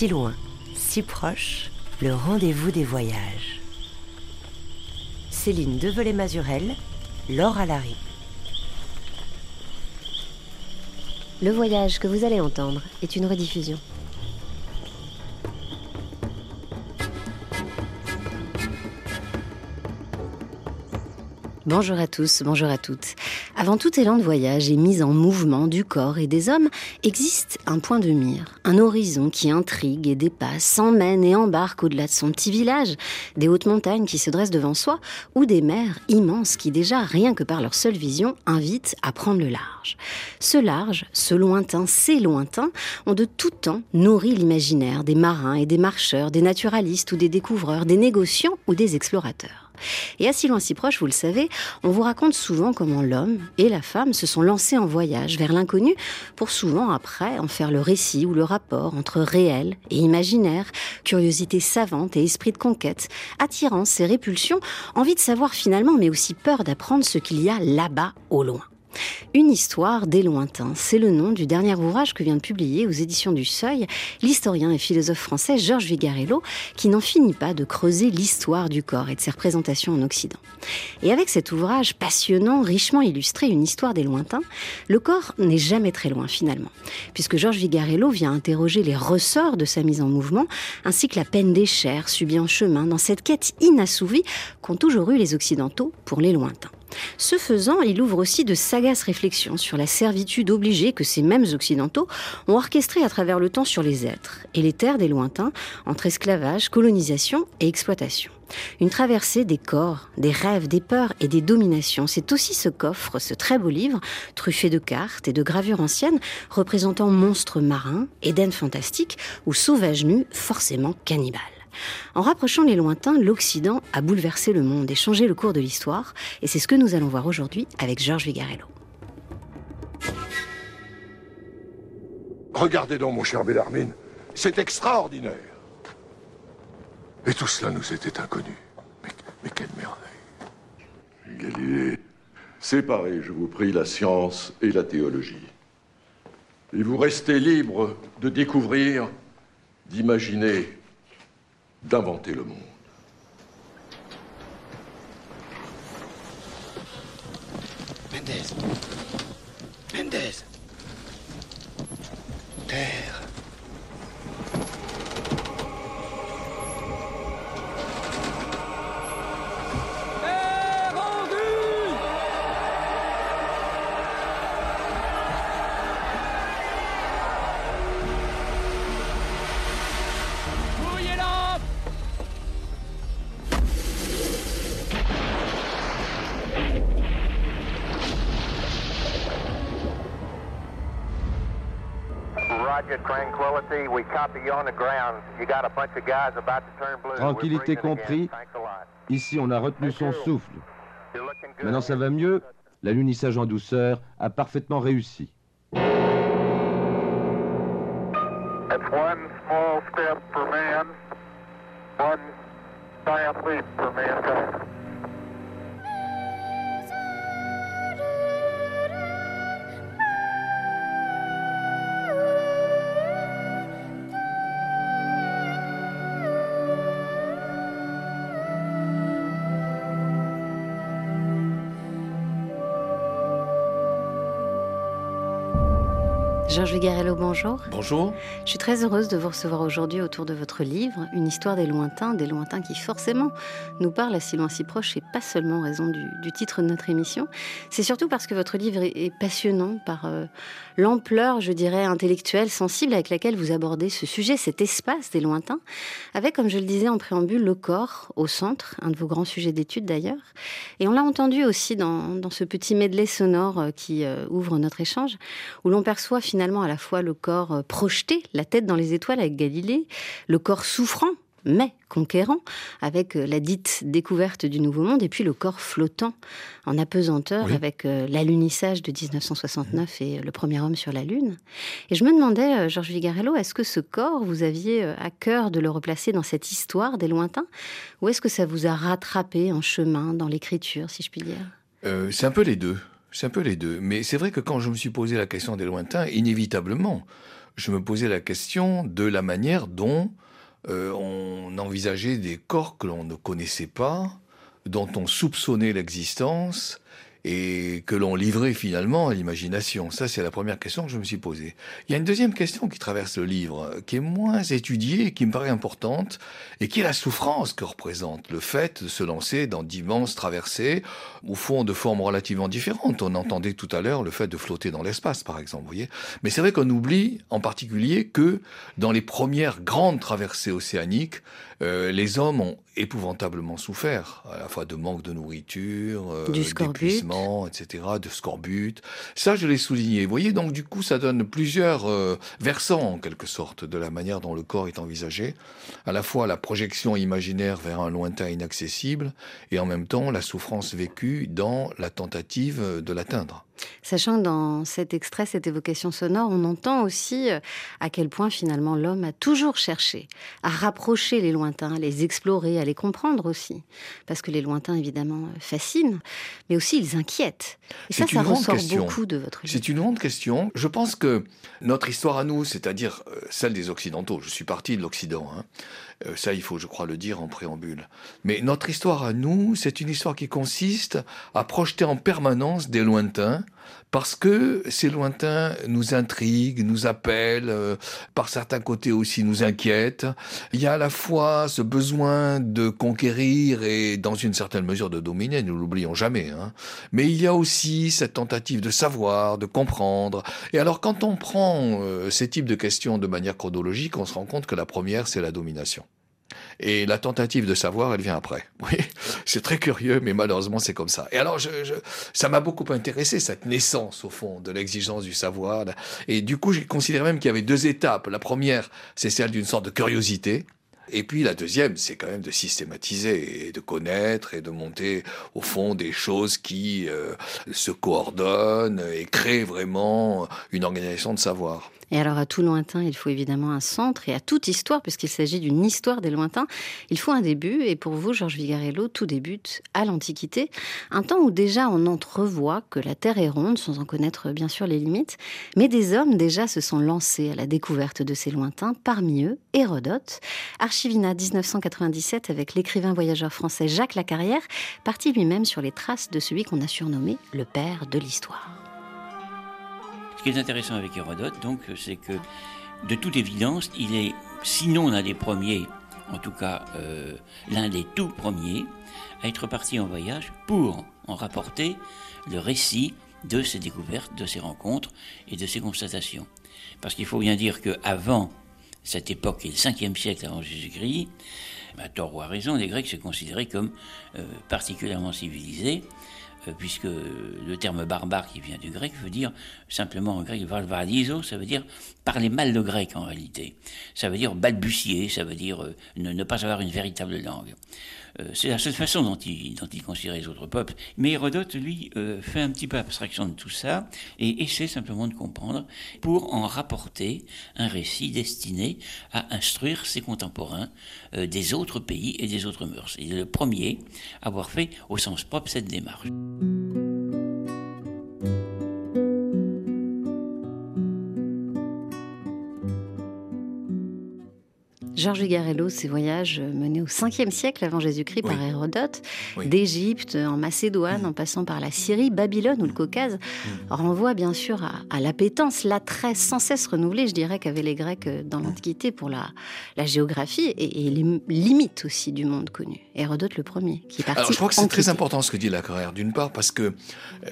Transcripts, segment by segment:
Si loin, si proche, le rendez-vous des voyages. Céline Develay-Mazurel, Laure Alary. Le voyage que vous allez entendre est une rediffusion. Bonjour à tous, bonjour à toutes. Avant tout élan de voyage et mise en mouvement du corps et des hommes, existe un point de mire, un horizon qui intrigue et dépasse, s'emmène et embarque au-delà de son petit village, des hautes montagnes qui se dressent devant soi, ou des mers immenses qui déjà, rien que par leur seule vision, invitent à prendre le large. Ce large, ce lointain, ces lointains, ont de tout temps nourri l'imaginaire des marins et des marcheurs, des naturalistes ou des découvreurs, des négociants ou des explorateurs. Et à si loin si proche, vous le savez, on vous raconte souvent comment l'homme et la femme se sont lancés en voyage vers l'inconnu pour souvent après en faire le récit ou le rapport entre réel et imaginaire, curiosité savante et esprit de conquête, attirance et répulsion, envie de savoir finalement mais aussi peur d'apprendre ce qu'il y a là-bas au loin. Une histoire des lointains, c'est le nom du dernier ouvrage que vient de publier aux éditions du Seuil l'historien et philosophe français Georges Vigarello, qui n'en finit pas de creuser l'histoire du corps et de ses représentations en Occident. Et avec cet ouvrage passionnant, richement illustré, une histoire des lointains, le corps n'est jamais très loin finalement, puisque Georges Vigarello vient interroger les ressorts de sa mise en mouvement, ainsi que la peine des chairs subie en chemin dans cette quête inassouvie qu'ont toujours eu les Occidentaux pour les lointains. Ce faisant, il ouvre aussi de sagaces réflexions sur la servitude obligée que ces mêmes Occidentaux ont orchestrée à travers le temps sur les êtres et les terres des lointains, entre esclavage, colonisation et exploitation. Une traversée des corps, des rêves, des peurs et des dominations. C'est aussi ce qu'offre ce très beau livre, truffé de cartes et de gravures anciennes, représentant monstres marins, Éden fantastique ou sauvages nus, forcément cannibales. En rapprochant les lointains, l'Occident a bouleversé le monde et changé le cours de l'histoire, et c'est ce que nous allons voir aujourd'hui avec Georges Vigarello. Regardez donc, mon cher Bellarmine, c'est extraordinaire. Et tout cela nous était inconnu. Mais, mais quelle merveille. Galilée, séparez, je vous prie, la science et la théologie. Et vous restez libre de découvrir, d'imaginer d'inventer le monde. Mendez. Mendez. Tranquillité compris. Ici, on a retenu son souffle. Maintenant, ça va mieux. L'alunissage en douceur a parfaitement réussi. Georges Vigarello, bonjour. Bonjour. Je suis très heureuse de vous recevoir aujourd'hui autour de votre livre, Une histoire des lointains, des lointains qui forcément nous parlent à si loin si proche, et pas seulement en raison du, titre de notre émission. C'est surtout parce que votre livre est, passionnant par euh, l'ampleur, je dirais, intellectuelle, sensible avec laquelle vous abordez ce sujet, cet espace des lointains, avec, comme je le disais en préambule, le corps au centre, un de vos grands sujets d'étude d'ailleurs. Et on l'a entendu aussi dans, dans, ce petit medley sonore euh, qui euh, ouvre notre échange, où l'on perçoit finalement finalement à la fois le corps euh, projeté, la tête dans les étoiles avec Galilée, le corps souffrant, mais conquérant, avec euh, la dite découverte du Nouveau Monde, et puis le corps flottant en apesanteur avec euh, l'alunissage de 1969 et le premier homme sur la Lune. Et je me demandais, Georges Vigarello, est-ce que ce corps, vous aviez à cœur de le replacer dans cette histoire des lointains, ou est-ce que ça vous a rattrapé en chemin dans l'écriture, si je puis dire? C'est un peu les deux. C'est un peu les deux. Mais c'est vrai que quand je me suis posé la question des lointains, inévitablement, je me posais la question de la manière dont euh, on envisageait des corps que l'on ne connaissait pas, dont on soupçonnait l'existence, et que l'on livrait finalement à l'imagination Ça, c'est la première question que je me suis posée. Il y a une deuxième question qui traverse le livre, qui est moins étudiée qui me paraît importante, et qui est la souffrance que représente le fait de se lancer dans d'immenses traversées, au fond de formes relativement différentes. On entendait tout à l'heure le fait de flotter dans l'espace, par exemple, vous voyez. Mais c'est vrai qu'on oublie en particulier que dans les premières grandes traversées océaniques, euh, les hommes ont épouvantablement souffert, à la fois de manque de nourriture, euh, d'épuisement, etc., de scorbut. Ça, je l'ai souligné. Vous voyez, donc du coup, ça donne plusieurs euh, versants, en quelque sorte, de la manière dont le corps est envisagé. À la fois la projection imaginaire vers un lointain inaccessible, et en même temps la souffrance vécue dans la tentative de l'atteindre. Sachant que dans cet extrait, cette évocation sonore, on entend aussi euh, à quel point finalement l'homme a toujours cherché à rapprocher les lointains, à les explorer, à les comprendre aussi. Parce que les lointains, évidemment, euh, fascinent, mais aussi ils inquiètent. Et ça, ça ressort beaucoup de votre livre. C'est une grande question. Je pense que notre histoire à nous, c'est-à-dire euh, celle des Occidentaux, je suis parti de l'Occident, hein, ça il faut, je crois, le dire en préambule. Mais notre histoire à nous, c'est une histoire qui consiste à projeter en permanence des lointains parce que ces lointains nous intriguent, nous appellent, euh, par certains côtés aussi nous inquiètent. Il y a à la fois ce besoin de conquérir et dans une certaine mesure de dominer, nous l'oublions jamais. Hein. Mais il y a aussi cette tentative de savoir, de comprendre. Et alors quand on prend euh, ces types de questions de manière chronologique, on se rend compte que la première, c'est la domination. Et la tentative de savoir, elle vient après. Oui, c'est très curieux, mais malheureusement, c'est comme ça. Et alors, je, je, ça m'a beaucoup intéressé, cette naissance, au fond, de l'exigence du savoir. Et du coup, j'ai considéré même qu'il y avait deux étapes. La première, c'est celle d'une sorte de curiosité. Et puis la deuxième, c'est quand même de systématiser et de connaître et de monter au fond des choses qui euh, se coordonnent et créent vraiment une organisation de savoir. Et alors à tout lointain, il faut évidemment un centre, et à toute histoire, puisqu'il s'agit d'une histoire des lointains, il faut un début. Et pour vous, Georges Vigarello, tout débute à l'Antiquité, un temps où déjà on entrevoit que la Terre est ronde, sans en connaître bien sûr les limites, mais des hommes déjà se sont lancés à la découverte de ces lointains, parmi eux Hérodote, Archivina 1997 avec l'écrivain voyageur français Jacques Lacarrière, parti lui-même sur les traces de celui qu'on a surnommé le père de l'histoire. Ce qui est intéressant avec Hérodote, donc, c'est que, de toute évidence, il est, sinon l'un des premiers, en tout cas euh, l'un des tout premiers, à être parti en voyage pour en rapporter le récit de ses découvertes, de ses rencontres et de ses constatations. Parce qu'il faut bien dire qu'avant cette époque, et le 5e siècle avant Jésus-Christ, à tort ou à raison, les Grecs se considéraient comme euh, particulièrement civilisés, puisque le terme barbare qui vient du grec veut dire simplement en grec valvalizo, ça veut dire parler mal le grec en réalité. Ça veut dire balbutier, ça veut dire euh, ne, pas avoir une véritable langue. Euh, c'est la seule façon dont il, dont considère les autres peuples. Mais Hérodote, lui, fait un petit peu abstraction de tout ça et essaie simplement de comprendre pour en rapporter un récit destiné à instruire ses contemporains des autres pays et des autres mœurs. Il est le premier à avoir fait au sens propre cette démarche. Georges Garello, ses voyages menés au 5e siècle avant Jésus-Christ par Hérodote, d'Égypte en Macédoine, en passant par la Syrie, Babylone ou le Caucase, mm. renvoie bien sûr à, l'appétence, l'attrait sans cesse renouvelé, je dirais, qu'avaient les Grecs dans l'Antiquité pour la, la géographie et, les limites aussi du monde connu. Hérodote le premier, qui est parti. Alors je crois que c'est très important ce que dit la carrière, d'une part parce que euh,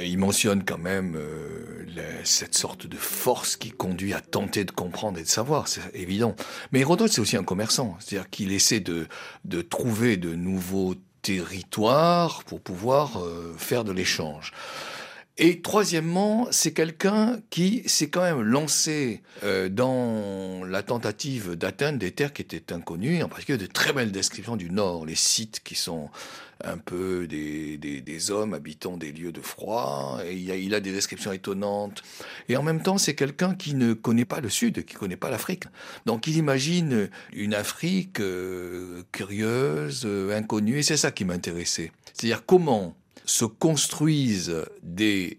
il mentionne quand même euh, cette sorte de force qui conduit à tenter de comprendre et de savoir, c'est évident. Mais Hérodote, c'est aussi un c'est-à-dire qu'il essaie de, de trouver de nouveaux territoires pour pouvoir euh, faire de l'échange. Et troisièmement, c'est quelqu'un qui s'est quand même lancé euh, dans la tentative d'atteindre des terres qui étaient inconnues, en particulier de très belles descriptions du Nord, les sites qui sont un peu des, des, hommes habitant des lieux de froid, et il a, des descriptions étonnantes. Et en même temps, c'est quelqu'un qui ne connaît pas le Sud, qui ne connaît pas l'Afrique. Donc il imagine une Afrique euh, curieuse, euh, inconnue, et c'est ça qui m'intéressait. C'est-à-dire comment se construisent des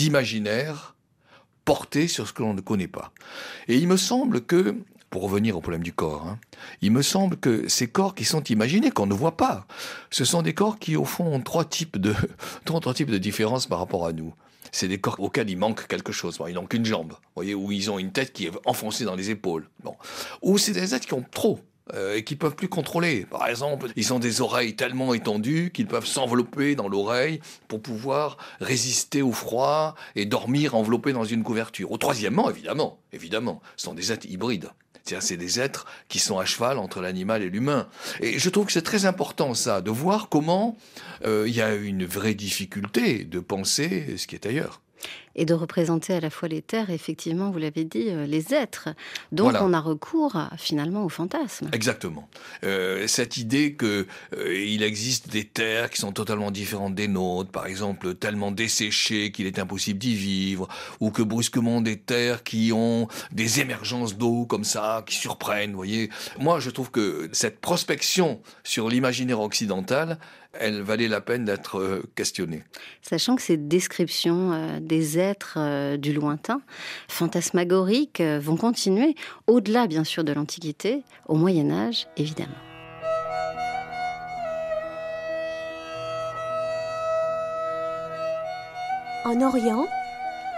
imaginaires porter sur ce que l'on ne connaît pas. Et il me semble que pour revenir au problème du corps, hein, il me semble que ces corps qui sont imaginés, qu'on ne voit pas, ce sont des corps qui, au fond, ont trois types de, trois types de différences par rapport à nous. C'est des corps auxquels il manque quelque chose. ils n'ont qu'une jambe, voyez, ou ils ont une tête qui est enfoncée dans les épaules. Bon. Ou c'est des êtres qui ont trop, euh, et qui peuvent plus contrôler. Par exemple, ils ont des oreilles tellement étendues qu'ils peuvent s'envelopper dans l'oreille pour pouvoir résister au froid et dormir enveloppés dans une couverture. Au troisièmement, évidemment, évidemment, ce sont des êtres hybrides. C'est des êtres qui sont à cheval entre l'animal et l'humain. Et je trouve que c'est très important ça, de voir comment euh, il y a une vraie difficulté de penser ce qui est ailleurs et de représenter à la fois les terres, effectivement, vous l'avez dit, euh, les êtres. Donc on a recours finalement au fantasme. Exactement. Euh, cette idée qu'il euh, existe des terres qui sont totalement différentes des nôtres, par exemple tellement desséchées qu'il est impossible d'y vivre, ou que brusquement des terres qui ont des émergences d'eau comme ça, qui surprennent, vous voyez. Moi, je trouve que cette prospection sur l'imaginaire occidental, elle valait la peine d'être euh, questionnée. Sachant que ces descriptions euh, des êtres euh, du lointain, fantasmagoriques, vont continuer au-delà bien sûr de l'Antiquité, au Moyen Âge évidemment. En Orient,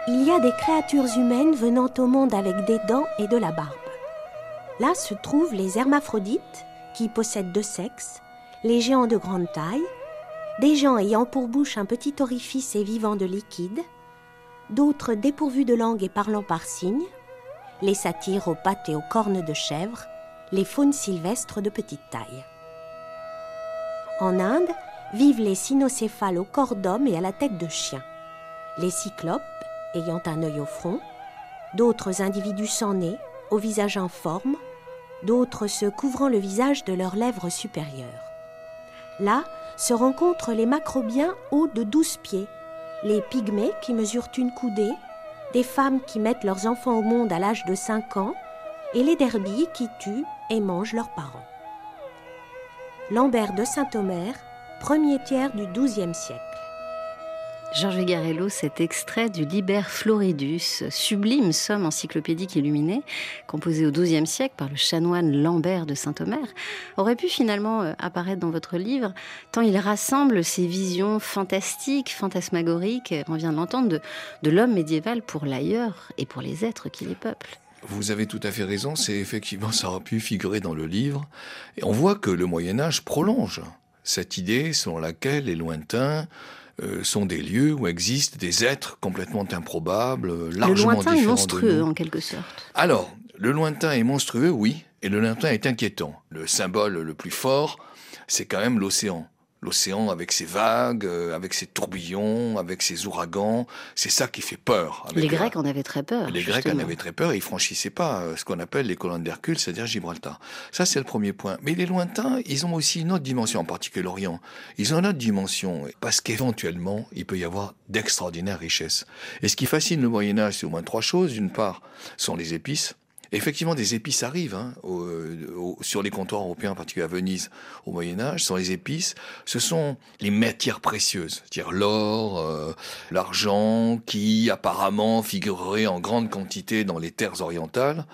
il y a des créatures humaines venant au monde avec des dents et de la barbe. Là se trouvent les hermaphrodites, qui possèdent deux sexes, les géants de grande taille, des gens ayant pour bouche un petit orifice et vivant de liquide, d'autres dépourvus de langue et parlant par signes, les satyres aux pattes et aux cornes de chèvre, les faunes sylvestres de petite taille. En Inde vivent les cynocéphales au corps d'homme et à la tête de chien, les cyclopes ayant un œil au front, d'autres individus sans nez, au visage informe, d'autres se couvrant le visage de leurs lèvres supérieures. Là se rencontrent les macrobiens hauts de douze pieds, les pygmées qui mesurent une coudée, des femmes qui mettent leurs enfants au monde à l'âge de cinq ans, et les derbies qui tuent et mangent leurs parents. Lambert de Saint-Omer, premier tiers du XIIe siècle. Georges Vigarello, cet extrait du Liber Floridus, sublime somme encyclopédique illuminée, composée au XIIe siècle par le chanoine Lambert de Saint-Omer, aurait pu finalement euh, apparaître dans votre livre, tant il rassemble ces visions fantastiques, fantasmagoriques, on vient de l'entendre, de, de l'homme médiéval pour l'ailleurs et pour les êtres qui les peuplent. Vous avez tout à fait raison, c'est effectivement, ça aurait pu figurer dans le livre. Et on voit que le Moyen Âge prolonge cette idée selon laquelle les lointains euh, sont des lieux où existent des êtres complètement improbables, largement Le lointain est monstrueux en quelque sorte. Alors, le lointain est monstrueux, oui, et le lointain est inquiétant. Le symbole le plus fort, c'est quand même l'océan l'océan avec ses vagues, euh, avec ses tourbillons, avec ses ouragans. C'est ça qui fait peur. les Grecs en avaient très peur. Les Grecs en avaient très peur et ils franchissaient pas euh, ce qu'on appelle les colonnes d'Hercule, c'est-à-dire Gibraltar. Ça, c'est le premier point. Mais les lointains, ils ont aussi une autre dimension, en particulier l'Orient. Ils ont une autre dimension parce qu'éventuellement, il peut y avoir d'extraordinaires richesses. Et ce qui fascine le Moyen Âge, c'est au moins trois choses. D'une part, sont les épices effectivement, des épices arrivent hein, sur les comptoirs européens, en particulier à Venise, au Moyen Âge. Ce sont les épices. Ce sont les matières précieuses, c'est-à-dire l'or, euh, l'argent, qui apparemment figureraient en grande quantité dans les terres orientales.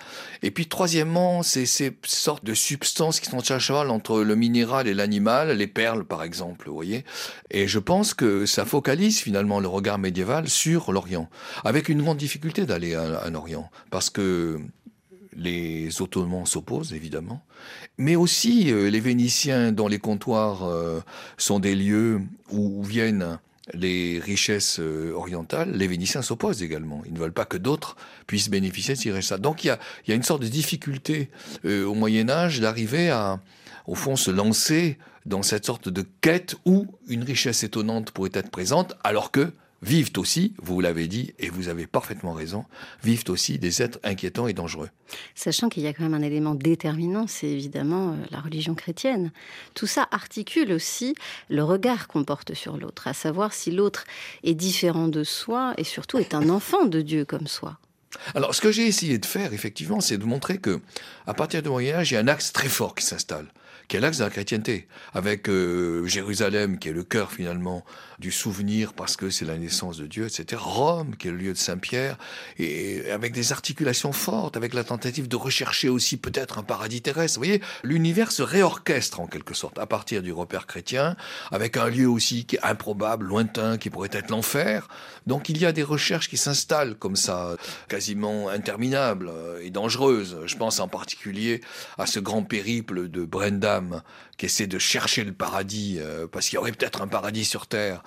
Et puis, troisièmement, c'est ces sortes de substances qui sont à entre le minéral et l'animal, les perles, par exemple, vous voyez. Et je pense que ça focalise finalement le regard médiéval sur l'Orient, avec une grande difficulté d'aller à l'Orient, parce que les Ottomans s'opposent évidemment, mais aussi euh, les Vénitiens dont les comptoirs euh, sont des lieux où, viennent les richesses euh, orientales, les Vénitiens s'opposent également. Ils ne veulent pas que d'autres puissent bénéficier de ces richesses. Donc il y a, une sorte de difficulté au Moyen Âge d'arriver à, au fond, se lancer dans cette sorte de quête où une richesse étonnante pourrait être présente, alors que vivent aussi, vous l'avez dit, et vous avez parfaitement raison, vivent aussi des êtres inquiétants et dangereux. Sachant qu'il y a quand même un élément déterminant, c'est évidemment euh, la religion chrétienne. Tout ça articule aussi le regard qu'on porte sur l'autre, à savoir si l'autre est différent de soi et surtout est un enfant de Dieu comme soi. Alors, ce que j'ai essayé de faire, effectivement, c'est de montrer que, à partir du Moyen Âge, il y a un axe très fort qui s'installe, qui est l'axe de la chrétienté, avec euh, Jérusalem qui est le cœur finalement du souvenir parce que c'est la naissance de Dieu, etc. Rome qui est le lieu de Saint-Pierre, et avec des articulations fortes, avec la tentative de rechercher aussi peut-être un paradis terrestre. Vous voyez, l'univers se réorchestre en quelque sorte à partir du repère chrétien, avec un lieu aussi qui est improbable, lointain, qui pourrait être l'enfer. Donc il y a des recherches qui s'installent comme ça, quasiment interminables et dangereuses. Je pense en particulier à ce grand périple de Brendam qui essaie de chercher le paradis, euh, parce qu'il y aurait peut-être un paradis sur Terre,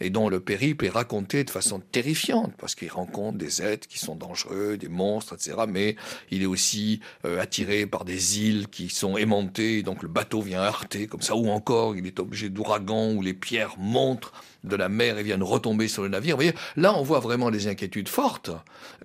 et dont le périple est raconté de façon terrifiante, parce qu'il rencontre des êtres qui sont dangereux, des monstres, etc. Mais il est aussi euh, attiré par des îles qui sont aimantées, donc le bateau vient heurter comme ça, ou encore il est obligé d'ouragan, où les pierres montrent de la mer et viennent retomber sur le navire. Vous voyez, là, on voit vraiment des inquiétudes fortes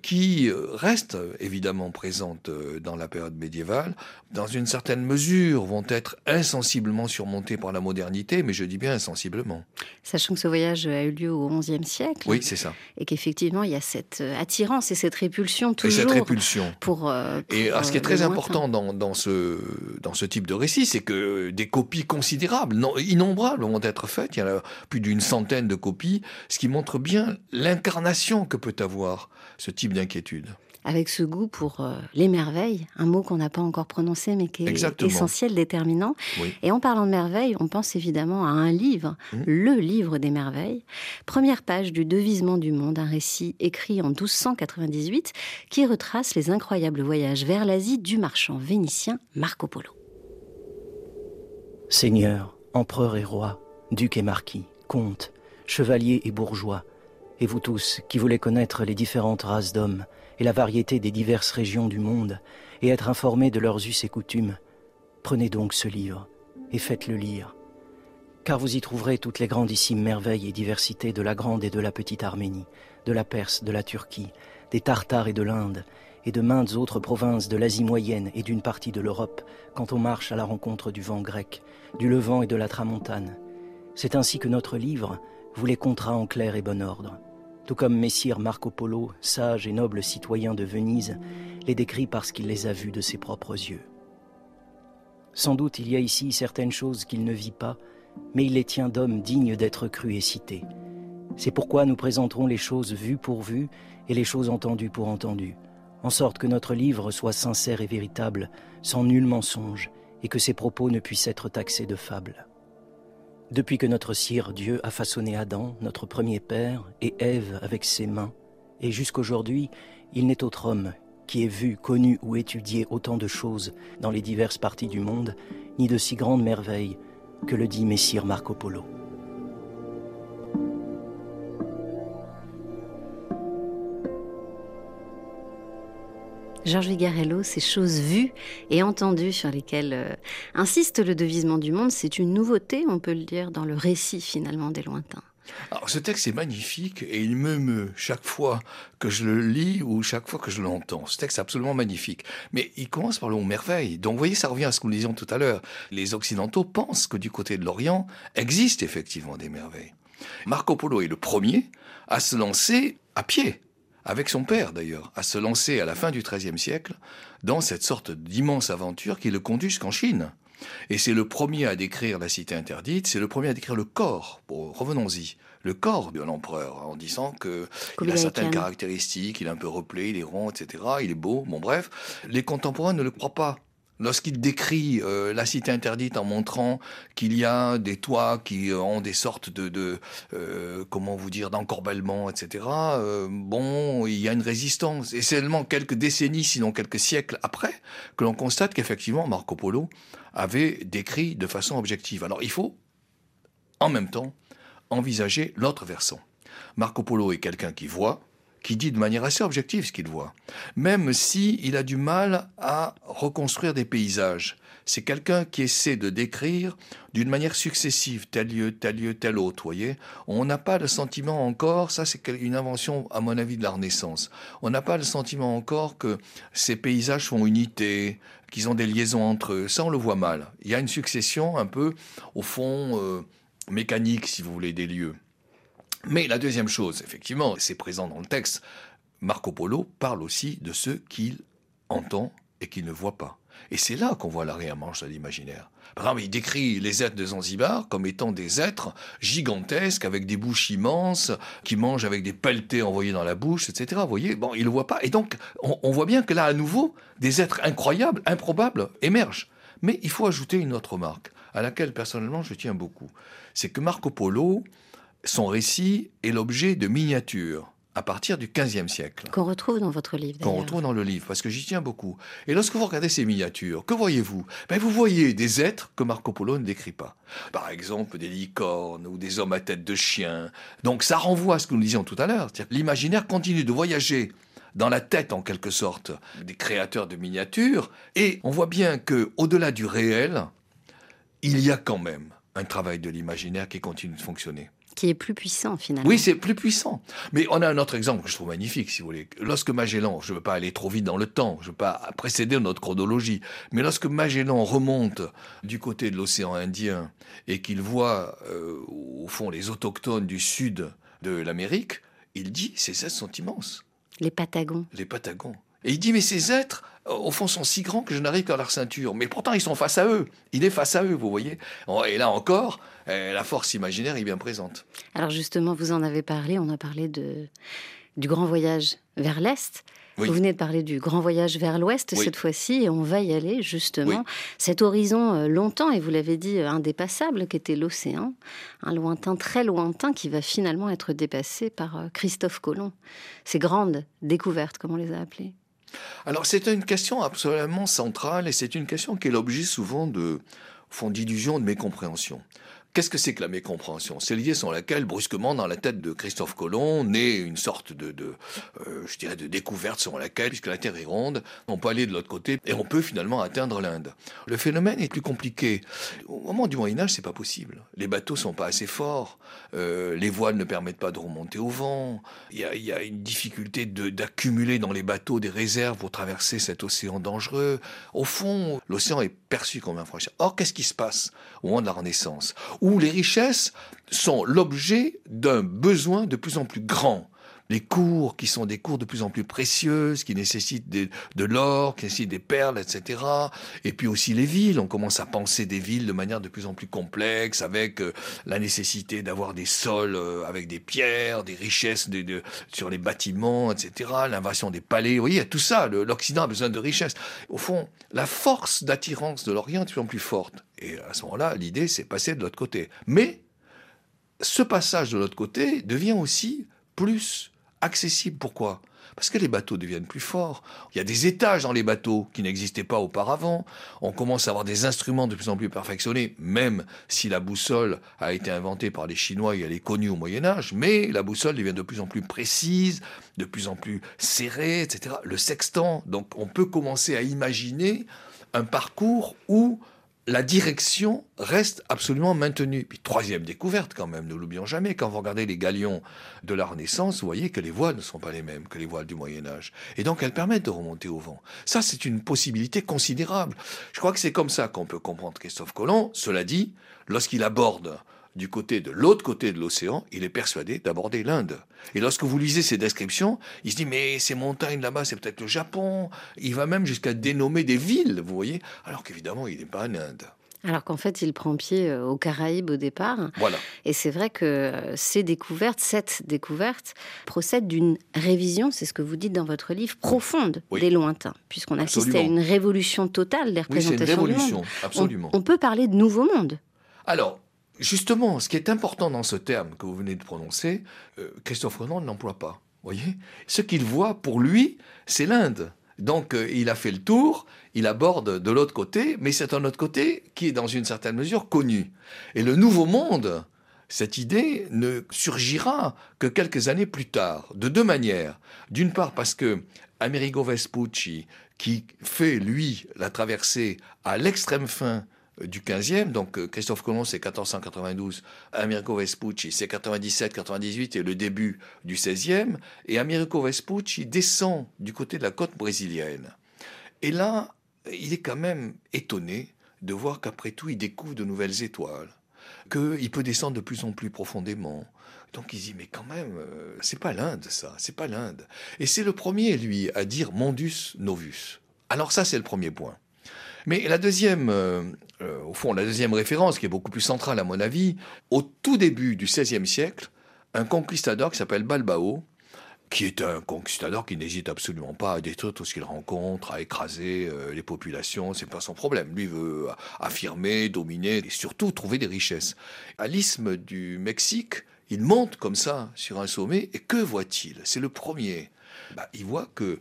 qui euh, restent évidemment présentes euh, dans la période médiévale, dans une certaine mesure, vont être insensiblement surmontées par la modernité, mais je dis bien insensiblement. Sachant que ce voyage a eu lieu au XIe siècle. Oui, c'est ça. Et qu'effectivement, il y a cette euh, attirance et cette répulsion toujours. Et cette répulsion. Pour, et ce qui est très important dans, dans, ce, dans ce type de récit, c'est que des copies considérables, non, innombrables, vont être faites. Il y en a plus d'une centaine de copies, ce qui montre bien l'incarnation que peut avoir ce type d'inquiétude avec ce goût pour euh, les merveilles, un mot qu'on n'a pas encore prononcé mais qui est essentiel, déterminant. Et en parlant de merveilles, on pense évidemment à un livre, mmh. le livre des merveilles, première page du Devisement du monde, un récit écrit en 1298 qui retrace les incroyables voyages vers l'Asie du marchand vénitien Marco Polo. Seigneur, empereur et roi, duc et marquis, comte, chevaliers et bourgeois, et vous tous qui voulez connaître les différentes races d'hommes et la variété des diverses régions du monde, et être informés de leurs us et coutumes, prenez donc ce livre et faites-le lire, car vous y trouverez toutes les grandissimes merveilles et diversités de la grande et de la petite Arménie, de la Perse, de la Turquie, des Tartares et de l'Inde, et de maintes autres provinces de l'Asie moyenne et d'une partie de l'Europe, quand on marche à la rencontre du vent grec, du Levant et de la Tramontane. C'est ainsi que notre livre, vous les comptera en clair et bon ordre. Tout comme Messire Marco Polo, sage et noble citoyen de Venise, les décrit parce qu'il les a vus de ses propres yeux. Sans doute il y a ici certaines choses qu'il ne vit pas, mais il les tient d'hommes dignes d'être crus et cités. C'est pourquoi nous présenterons les choses vues pour vues et les choses entendues pour entendues, en sorte que notre livre soit sincère et véritable, sans nul mensonge, et que ses propos ne puissent être taxés de fables. Depuis que notre sire Dieu a façonné Adam, notre premier père, et Ève avec ses mains, et jusqu'aujourd'hui, il n'est autre homme qui ait vu, connu ou étudié autant de choses dans les diverses parties du monde, ni de si grandes merveilles que le dit Messire Marco Polo. Georges Vigarello, ces choses vues et entendues sur lesquelles euh, insiste le devisement du monde, c'est une nouveauté, on peut le dire, dans le récit finalement des lointains. Alors ce texte est magnifique et il me meut chaque fois que je le lis ou chaque fois que je l'entends. Ce texte est absolument magnifique. Mais il commence par le mot merveille. Donc vous voyez, ça revient à ce que nous disions tout à l'heure. Les Occidentaux pensent que du côté de l'Orient existe effectivement des merveilles. Marco Polo est le premier à se lancer à pied avec son père d'ailleurs, à se lancer à la fin du XIIIe siècle dans cette sorte d'immense aventure qui le conduit jusqu'en Chine. Et c'est le premier à décrire la cité interdite, c'est le premier à décrire le corps, revenons-y, le corps de l'empereur, en disant qu'il a certaines caractéristiques, il est un peu replé, il est rond, etc., il est beau, bon bref. Les contemporains ne le croient pas. Lorsqu'il décrit euh, la cité interdite en montrant qu'il y a des toits qui ont des sortes de, euh, comment vous dire, d'encorbellement, etc. Euh, bon, il y a une résistance. Et c'est seulement quelques décennies, sinon quelques siècles après, que l'on constate qu'effectivement Marco Polo avait décrit de façon objective. Alors il faut, en même temps, envisager l'autre versant. Marco Polo est quelqu'un qui voit, qui dit de manière assez objective ce qu'il voit, même si il a du mal à reconstruire des paysages. C'est quelqu'un qui essaie de décrire d'une manière successive tel lieu, tel lieu, tel autre, voyez. On n'a pas le sentiment encore, ça c'est une invention à mon avis de la Renaissance, on n'a pas le sentiment encore que ces paysages font unité, qu'ils ont des liaisons entre eux, ça on le voit mal. Il y a une succession un peu, au fond, euh, mécanique, si vous voulez, des lieux. Mais la deuxième chose, effectivement, c'est présent dans le texte, Marco Polo parle aussi de ce qu'il entend et qu'il ne voit pas. Et c'est là qu'on voit l'arrière-manche de l'imaginaire. Par exemple, il décrit les êtres de Zanzibar comme étant des êtres gigantesques avec des bouches immenses, qui mangent avec des pelletés envoyés dans la bouche, etc. Vous voyez, bon, il le voit pas. Et donc, on, on voit bien que là, à nouveau, des êtres incroyables, improbables émergent. Mais il faut ajouter une autre remarque, à laquelle personnellement je tiens beaucoup. C'est que Marco Polo, son récit est l'objet de miniatures à partir du XVe siècle. Qu'on retrouve dans votre livre. Qu'on retrouve dans le livre, parce que j'y tiens beaucoup. Et lorsque vous regardez ces miniatures, que voyez-vous? Ben, Vous voyez des êtres que Marco Polo ne décrit pas. Par exemple, des licornes ou des hommes à tête de chien. Donc ça renvoie à ce que nous disions tout à l'heure. L'imaginaire continue de voyager dans la tête, en quelque sorte, des créateurs de miniatures. Et on voit bien que, au-delà du réel, il y a quand même un travail de l'imaginaire qui continue de fonctionner. Qui est plus puissant finalement. Oui, c'est plus puissant. Mais on a un autre exemple que je trouve magnifique, si vous voulez. Lorsque Magellan, je ne veux pas aller trop vite dans le temps, je ne veux pas précéder notre chronologie, mais lorsque Magellan remonte du côté de l'océan Indien et qu'il voit, euh, au fond, les autochtones du sud de l'Amérique, il dit, ces êtres sont immenses. Les Patagons. Les Patagons. Et il dit, mais ces êtres, au fond, sont si grands que je n'arrive qu'à leur ceinture. Mais pourtant, ils sont face à eux. Il est face à eux, vous voyez. Et là encore, euh, la force imaginaire est bien présente. Alors justement, vous en avez parlé, on a parlé de, du grand voyage vers l'Est. Oui. Vous venez de parler du grand voyage vers l'Ouest Oui. cette fois-ci, et on va y aller justement. Oui. Cet horizon euh, longtemps, et vous l'avez dit, euh, indépassable, qu'était l'océan, un lointain, très lointain, qui va finalement être dépassé par euh, Christophe Colomb. Ces grandes découvertes, comme on les a appelées. Alors c'est une question absolument centrale et c'est une question qui est l'objet souvent de fond d'illusions, de mécompréhension. Qu'est-ce que c'est que la mécompréhension? C'est l'idée sur laquelle, brusquement, dans la tête de Christophe Colomb, naît une sorte de, euh, je dirais, de découverte sur laquelle, puisque la Terre est ronde, on peut aller de l'autre côté et on peut finalement atteindre l'Inde. Le phénomène est plus compliqué. Au moment du Moyen Âge, c'est pas possible. Les bateaux sont pas assez forts, euh, les voiles ne permettent pas de remonter au vent. Il y a, une difficulté d'accumuler dans les bateaux des réserves pour traverser cet océan dangereux. Au fond, l'océan est perçu comme un franchissement. Or, qu'est-ce qui se passe au moment de la Renaissance? Où les richesses sont l'objet d'un besoin de plus en plus grand. Les cours qui sont des cours de plus en plus précieuses, qui nécessitent de l'or, qui nécessitent des perles, etc. Et puis aussi les villes. On commence à penser des villes de manière de plus en plus complexe, avec euh, la nécessité d'avoir des sols euh, avec des pierres, des richesses sur les bâtiments, etc. L'invasion des palais. Vous voyez, tout ça. L'Occident a besoin de richesses. Au fond, la force d'attirance de l'Orient est de plus en plus forte. Et à ce moment-là, l'idée, c'est passer de l'autre côté. Mais ce passage de l'autre côté devient aussi plus accessible. Pourquoi? Parce que les bateaux deviennent plus forts. Il y a des étages dans les bateaux qui n'existaient pas auparavant. On commence à avoir des instruments de plus en plus perfectionnés, même si la boussole a été inventée par les Chinois et elle est connue au Moyen Âge. Mais la boussole devient de plus en plus précise, de plus en plus serrée, etc. Le sextant. Donc on peut commencer à imaginer un parcours où la direction reste absolument maintenue. Puis troisième découverte quand même, ne l'oublions jamais, quand vous regardez les galions de la Renaissance, vous voyez que les voiles ne sont pas les mêmes que les voiles du Moyen Âge. Et donc elles permettent de remonter au vent. Ça, c'est une possibilité considérable. Je crois que c'est comme ça qu'on peut comprendre Christophe Colomb. Cela dit, lorsqu'il aborde du côté de l'autre côté de l'océan, il est persuadé d'aborder l'Inde. Et lorsque vous lisez ces descriptions, il se dit mais ces montagnes là-bas, c'est peut-être le Japon. Il va même jusqu'à dénommer des villes, vous voyez, alors qu'évidemment, il n'est pas en Inde. Alors qu'en fait, il prend pied euh, aux Caraïbes au départ. Voilà. Et c'est vrai que euh, ces découvertes, cette découverte, procède d'une révision, c'est ce que vous dites dans votre livre, profonde Oui. des lointains, puisqu'on assiste à une révolution totale des Oui, c'est une représentations du révolution, monde. On- absolument. On, peut parler de nouveau monde. Alors, justement, ce qui est important dans ce terme que vous venez de prononcer, euh, Christophe Renan ne l'emploie pas. Voyez Ce qu'il voit pour lui, c'est l'Inde. Donc, euh, il a fait le tour, il aborde de l'autre côté, mais c'est un autre côté qui est dans une certaine mesure connu. Et le nouveau monde, cette idée ne surgira que quelques années plus tard, de deux manières. D'une part parce que Amerigo Vespucci, qui fait, lui, la traversée à l'extrême fin du 15e, donc euh, Christophe Colomb c'est 1492, Amerigo Vespucci c'est 97-98 et le début du 16e, et Amerigo Vespucci descend du côté de la côte brésilienne. Et là, il est quand même étonné de voir qu'après tout, il découvre de nouvelles étoiles, qu'il peut descendre de plus en plus profondément. Donc il dit, mais quand même, euh, c'est pas l'Inde, ça, c'est pas l'Inde. Et c'est le premier, lui, à dire Mondus Novus. Alors ça, c'est le premier point. Mais la deuxième, euh, euh, au fond, la deuxième référence, qui est beaucoup plus centrale à mon avis, au tout début du XVIe siècle, un conquistador qui s'appelle Balbao, qui est un conquistador qui n'hésite absolument pas à détruire tout ce qu'il rencontre, à écraser euh, les populations, c'est pas son problème. Lui veut affirmer, dominer et surtout trouver des richesses. À l'isthme du Mexique, il monte comme ça sur un sommet et que voit-il? C'est le premier. Bah, il voit que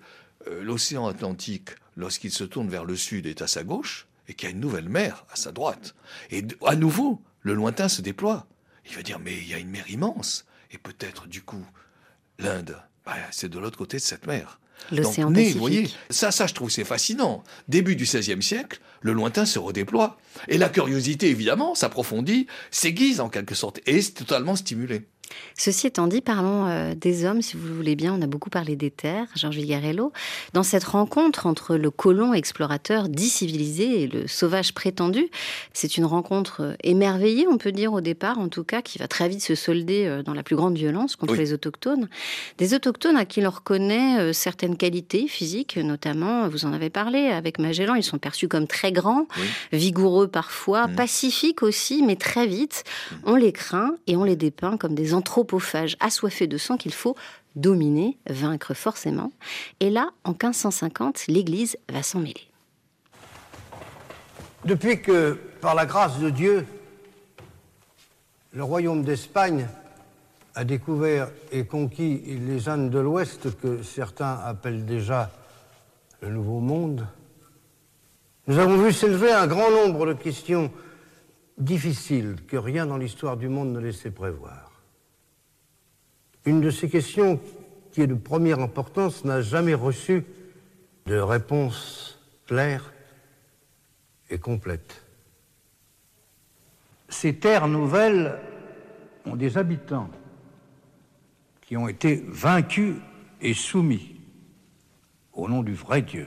euh, l'océan Atlantique, lorsqu'il se tourne vers le sud, est à sa gauche et qu'il y a une nouvelle mer à sa droite. Et à nouveau, le lointain se déploie. Il va dire mais il y a une mer immense et peut-être du coup l'Inde bah, c'est de l'autre côté de cette mer. L'océan Pacifique. Vous voyez, ça, ça, je trouve c'est fascinant. Début du XVIe siècle, le lointain se redéploie. Et la curiosité, évidemment, s'approfondit, s'aiguise en quelque sorte, et est totalement stimulée. Ceci étant dit, parlons euh, des hommes, si vous le voulez bien. On a beaucoup parlé des terres, Georges Vigarello. Dans cette rencontre entre le colon explorateur dit civilisé et le sauvage prétendu, c'est une rencontre euh, émerveillée, on peut dire au départ, en tout cas, qui va très vite se solder euh, dans la plus grande violence contre les autochtones. Des autochtones à qui l'on reconnaît certaines qualités physiques, notamment, vous en avez parlé, avec Magellan, ils sont perçus comme très grands, vigoureux parfois, mm. pacifiques aussi, mais très vite, mm. on les craint et on les dépeint comme des anthropophages assoiffés de sang qu'il faut dominer, vaincre forcément. Et là, en 1550, l'Église va s'en mêler. Depuis que, par la grâce de Dieu, le royaume d'Espagne a découvert et conquis les Indes de l'Ouest, que certains appellent déjà le Nouveau Monde, nous avons vu s'élever un grand nombre de questions difficiles que rien dans l'histoire du monde ne laissait prévoir. Une de ces questions, qui est de première importance, n'a jamais reçu de réponse claire et complète. Ces terres nouvelles ont des habitants qui ont été vaincus et soumis au nom du vrai Dieu.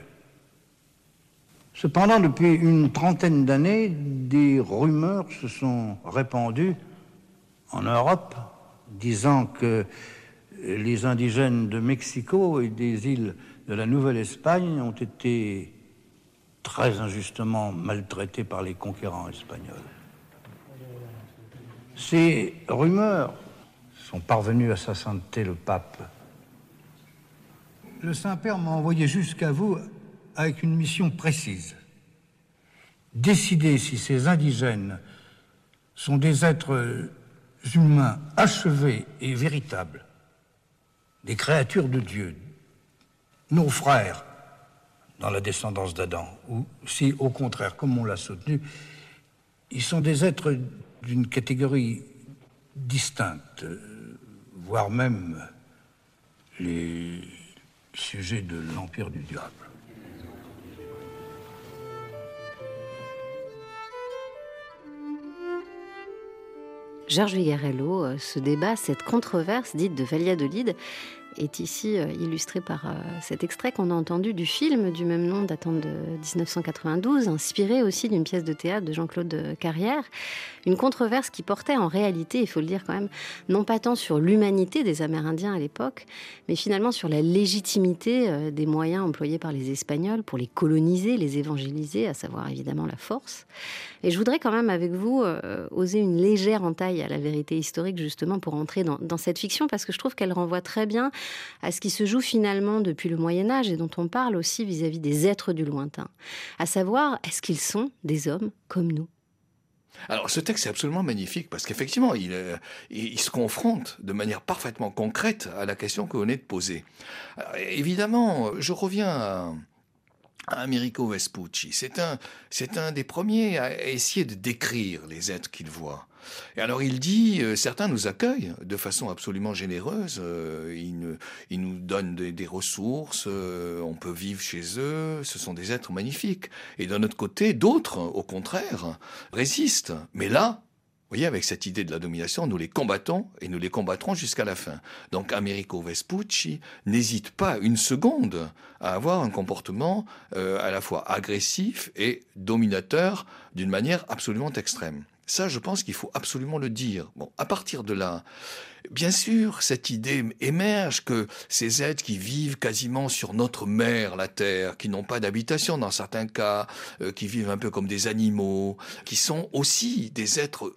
Cependant, depuis une trentaine d'années, des rumeurs se sont répandues en Europe disant que les indigènes de Mexico et des îles de la Nouvelle-Espagne ont été très injustement maltraités par les conquérants espagnols. Ces rumeurs sont parvenues à sa sainteté le pape. Le Saint-Père m'a envoyé jusqu'à vous avec une mission précise. Décider si ces indigènes sont des êtres humains achevés et véritables, des créatures de Dieu, nos frères dans la descendance d'Adam, ou si au contraire, comme on l'a soutenu, ils sont des êtres d'une catégorie distincte, voire même les sujets de l'empire du diable. Georges Vigarello, euh, ce débat, cette controverse dite de Valladolid, est ici euh, illustré par euh, cet extrait qu'on a entendu du film du même nom datant de 1992, inspiré aussi d'une pièce de théâtre de Jean-Claude Carrière. Une controverse qui portait en réalité, il faut le dire quand même, non pas tant sur l'humanité des Amérindiens à l'époque, mais finalement sur la légitimité euh, des moyens employés par les Espagnols pour les coloniser, les évangéliser, à savoir évidemment la force. Et je voudrais quand même avec vous oser une légère entaille à la vérité historique justement pour entrer dans, dans cette fiction parce que je trouve qu'elle renvoie très bien à ce qui se joue finalement depuis le Moyen Âge et dont on parle aussi vis-à-vis des êtres du lointain. À savoir, est-ce qu'ils sont des hommes comme nous? Alors ce texte est absolument magnifique parce qu'effectivement il, euh, il, se confronte de manière parfaitement concrète à la question que vous venez de poser. évidemment, je reviens à, Americo Vespucci. C'est un, c'est un des premiers à essayer de décrire les êtres qu'il voit. Et alors il dit, euh, certains nous accueillent de façon absolument généreuse, euh, ils, nous donnent des, ressources, euh, on peut vivre chez eux, ce sont des êtres magnifiques. Et d'un autre côté, d'autres, au contraire, résistent. Mais là, vous voyez, avec cette idée de la domination, nous les combattons et nous les combattrons jusqu'à la fin. Donc Americo Vespucci n'hésite pas une seconde à avoir un comportement à la fois agressif et dominateur d'une manière absolument extrême. Ça, je pense qu'il faut absolument le dire. Bon, à partir de là, bien sûr, cette idée émerge que ces êtres qui vivent quasiment sur notre mer, la Terre, qui n'ont pas d'habitation dans certains cas, euh, qui vivent un peu comme des animaux, qui sont aussi des êtres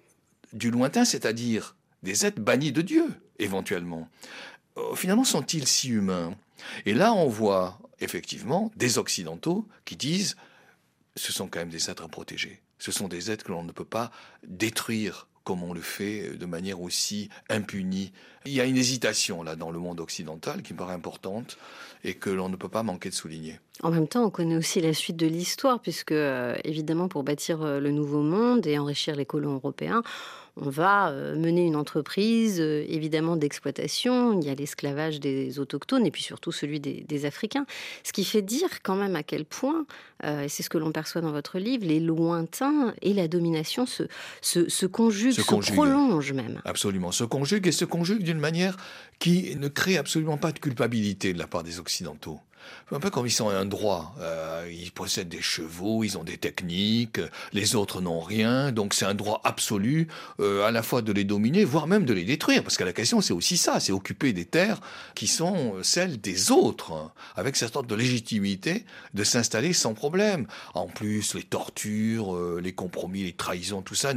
du lointain, c'est-à-dire des êtres bannis de Dieu, éventuellement. Euh, finalement, sont-ils si humains? Et là, on voit effectivement des Occidentaux qui disent ce sont quand même des êtres à protéger. Ce sont des êtres que l'on ne peut pas détruire comme on le fait de manière aussi impunie. Il y a une hésitation là dans le monde occidental qui me paraît importante et que l'on ne peut pas manquer de souligner. En même temps, on connaît aussi la suite de l'histoire, puisque euh, évidemment, pour bâtir euh, le nouveau monde et enrichir les colons européens, on va euh, mener une entreprise euh, évidemment d'exploitation. Il y a l'esclavage des autochtones et puis surtout celui des, Africains. Ce qui fait dire quand même à quel point, euh, et c'est ce que l'on perçoit dans votre livre, les lointains et la domination se, se, conjuguent, se, se prolongent même. Absolument, se conjuguent et se conjuguent d'une manière qui ne crée absolument pas de culpabilité de la part des Occidentaux. Un peu comme ils sont un droit. Euh, ils possèdent des chevaux, ils ont des techniques, les autres n'ont rien, donc c'est un droit absolu euh, à la fois de les dominer, voire même de les détruire. Parce que la question, c'est aussi ça, c'est occuper des terres qui sont celles des autres, avec cette sorte de légitimité de s'installer sans problème. En plus, les tortures, euh, les compromis, les trahisons, tout ça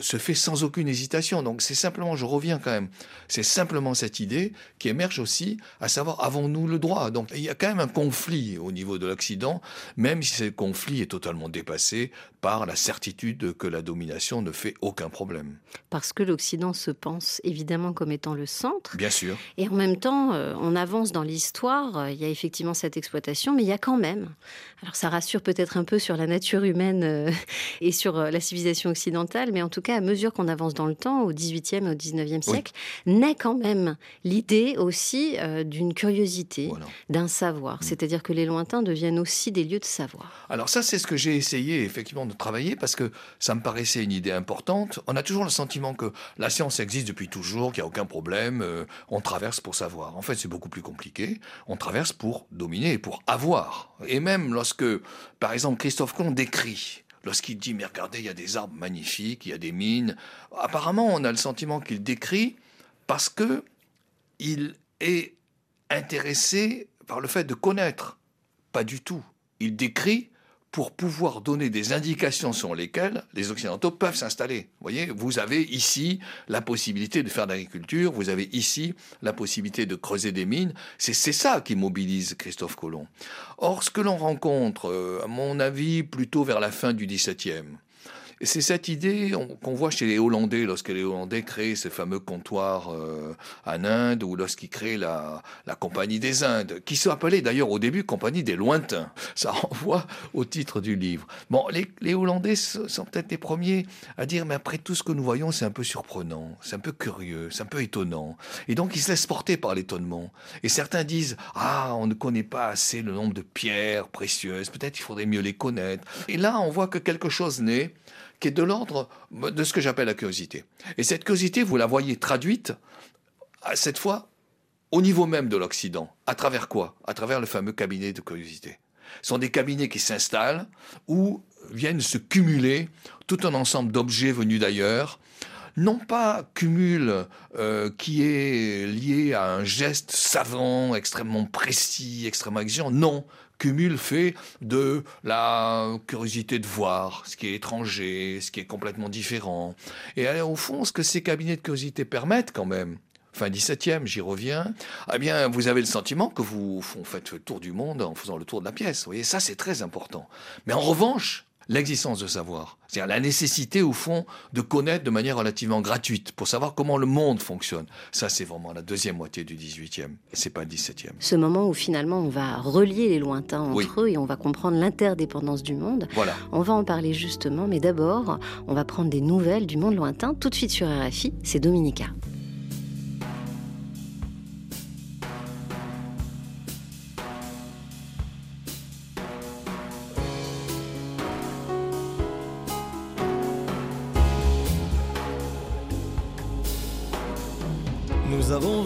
se fait sans aucune hésitation. Donc c'est simplement, je reviens quand même, c'est simplement cette idée qui émerge aussi, à savoir, avons-nous le droit? Donc il y a quand même un conflit au niveau de l'Occident, même si ce conflit est totalement dépassé par la certitude que la domination ne fait aucun problème. Parce que l'Occident se pense évidemment comme étant le centre. Bien sûr. Et en même temps, euh, on avance dans l'histoire, euh, il y a effectivement cette exploitation, mais il y a quand même, alors ça rassure peut-être un peu sur la nature humaine euh, et sur la civilisation occidentale, mais en tout cas, à mesure qu'on avance dans le temps, au XVIIIe et au XIXe siècle, naît quand même l'idée aussi d'une curiosité, d'un savoir. Mm. C'est-à-dire que les lointains deviennent aussi des lieux de savoir. Alors ça, c'est ce que j'ai essayé effectivement de travailler parce que ça me paraissait une idée importante. On a toujours le sentiment que la science existe depuis toujours, qu'il n'y a aucun problème, euh, on traverse pour savoir. En fait, c'est beaucoup plus compliqué. On traverse pour dominer et pour avoir. Et même lorsque, par exemple, Christophe Colomb décrit lorsqu'il dit mais regardez, il y a des arbres magnifiques, il y a des mines. Apparemment, on a le sentiment qu'il décrit parce que il est intéressé par le fait de connaître. Pas du tout. Il décrit pour pouvoir donner des indications sur lesquelles les Occidentaux peuvent s'installer. Vous voyez, vous avez ici la possibilité de faire de l'agriculture, vous avez ici la possibilité de creuser des mines. C'est ça qui mobilise Christophe Colomb. Or, ce que l'on rencontre, euh, à mon avis, plutôt vers la fin du XVIIe, c'est cette idée qu'on voit chez les Hollandais, lorsque les Hollandais créent ce fameux comptoir euh, en Inde, ou lorsqu'ils créent la, Compagnie des Indes, qui s'appelait d'ailleurs au début Compagnie des Lointains. Ça renvoie au titre du livre. Bon, les, Hollandais sont peut-être les premiers à dire, mais après tout ce que nous voyons, c'est un peu surprenant, c'est un peu curieux, c'est un peu étonnant. Et donc ils se laissent porter par l'étonnement. Et certains disent, ah, on ne connaît pas assez le nombre de pierres précieuses, peut-être il faudrait mieux les connaître. Et là, on voit que quelque chose naît qui est de l'ordre de ce que j'appelle la curiosité. Et cette curiosité, vous la voyez traduite, cette fois, au niveau même de l'Occident. À travers quoi? À travers le fameux cabinet de curiosité. Ce sont des cabinets qui s'installent où viennent se cumuler tout un ensemble d'objets venus d'ailleurs, non pas cumul euh, qui est lié à un geste savant, extrêmement précis, extrêmement exigeant, non, cumul fait de la curiosité de voir ce qui est étranger, ce qui est complètement différent. Et au fond, ce que ces cabinets de curiosité permettent quand même, fin 17e, j'y reviens, eh bien, vous avez le sentiment que vous faites le tour du monde en faisant le tour de la pièce. Vous voyez, ça, c'est très important. Mais en revanche, l'existence de savoir. C'est-à-dire la nécessité, au fond, de connaître de manière relativement gratuite pour savoir comment le monde fonctionne. Ça, c'est vraiment la deuxième moitié du 18e, c'est pas le 17e. Ce moment où finalement on va relier les lointains entre eux et on va comprendre l'interdépendance du monde. Voilà. On va en parler justement, mais d'abord, on va prendre des nouvelles du monde lointain tout de suite sur RFI. C'est Dominica.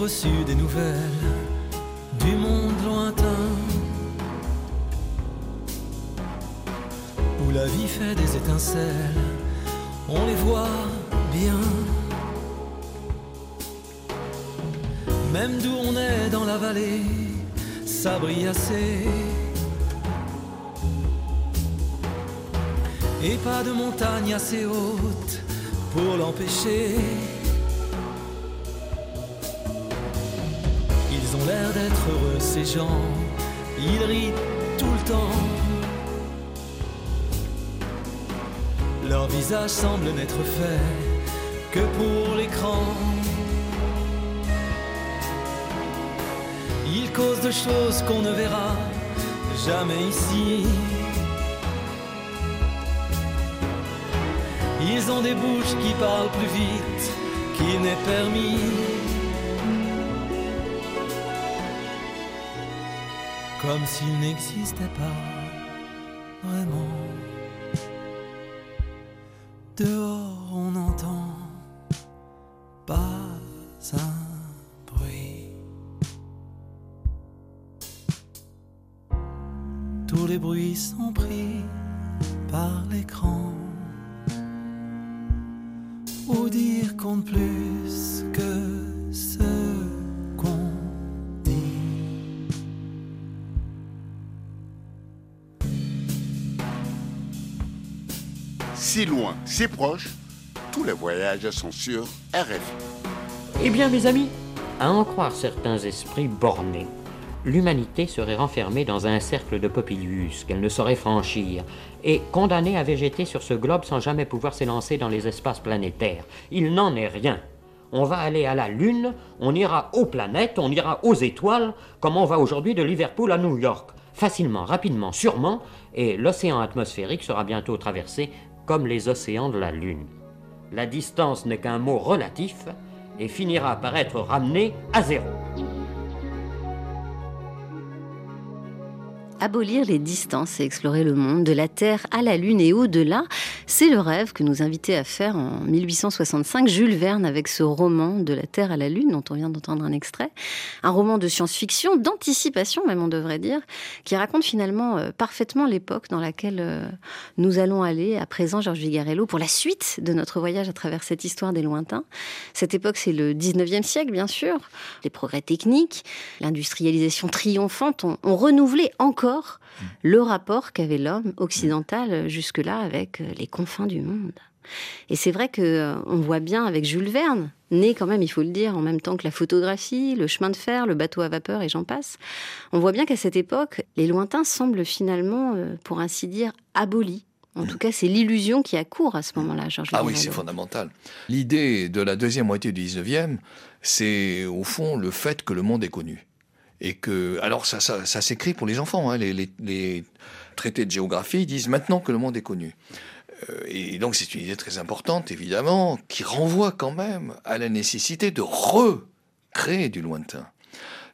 Reçu des nouvelles du monde lointain où la vie fait des étincelles, on les voit bien. même d'où on est dans la vallée, ça brille assez. Et pas de montagne assez haute pour l'empêcher. L'air d'être heureux, ces gens, ils rient tout le temps. Leur visage semble n'être fait que pour l'écran. Ils causent de choses qu'on ne verra jamais ici. Ils ont des bouches qui parlent plus vite qu'il n'est permis. Comme s'il n'existait pas loin, si proche, tous les voyages sont sur RFI. Eh bien, mes amis, à en croire certains esprits bornés, l'humanité serait renfermée dans un cercle de Popilius qu'elle ne saurait franchir, et condamnée à végéter sur ce globe sans jamais pouvoir s'élancer dans les espaces planétaires. Il n'en est rien. On va aller à la Lune, on ira aux planètes, on ira aux étoiles, comme on va aujourd'hui de Liverpool à New York. Facilement, rapidement, sûrement, et l'océan atmosphérique sera bientôt traversé comme les océans de la Lune. La distance n'est qu'un mot relatif et finira par être ramené à zéro. Abolir les distances et explorer le monde, de la Terre à la Lune et au-delà, c'est le rêve que nous invitait à faire en 1865 Jules Verne avec ce roman De la Terre à la Lune dont on vient d'entendre un extrait. Un roman de science-fiction, d'anticipation même on devrait dire, qui raconte finalement euh, parfaitement l'époque dans laquelle euh, nous allons aller à présent, Georges Vigarello, pour la suite de notre voyage à travers cette histoire des lointains. Cette époque, c'est le 19e siècle, bien sûr. Les progrès techniques, l'industrialisation triomphante ont, ont renouvelé encore le rapport qu'avait l'homme occidental jusque-là avec les confins du monde. Et c'est vrai que on voit bien avec Jules Verne, né quand même, il faut le dire, en même temps que la photographie, le chemin de fer, le bateau à vapeur et j'en passe. On voit bien qu'à cette époque, les lointains semblent finalement, euh, pour ainsi dire, abolis. En tout cas, c'est l'illusion qui accourt à ce moment-là, Georges. Ah oui, c'est fondamental. L'idée de la deuxième moitié du 19e, c'est au fond le fait que le monde est connu. Et que, alors ça, s'écrit pour les enfants. hein. Les, les- les traités de géographie disent maintenant que le monde est connu. Euh, Et donc c'est une idée très importante, évidemment, qui renvoie quand même à la nécessité de recréer du lointain.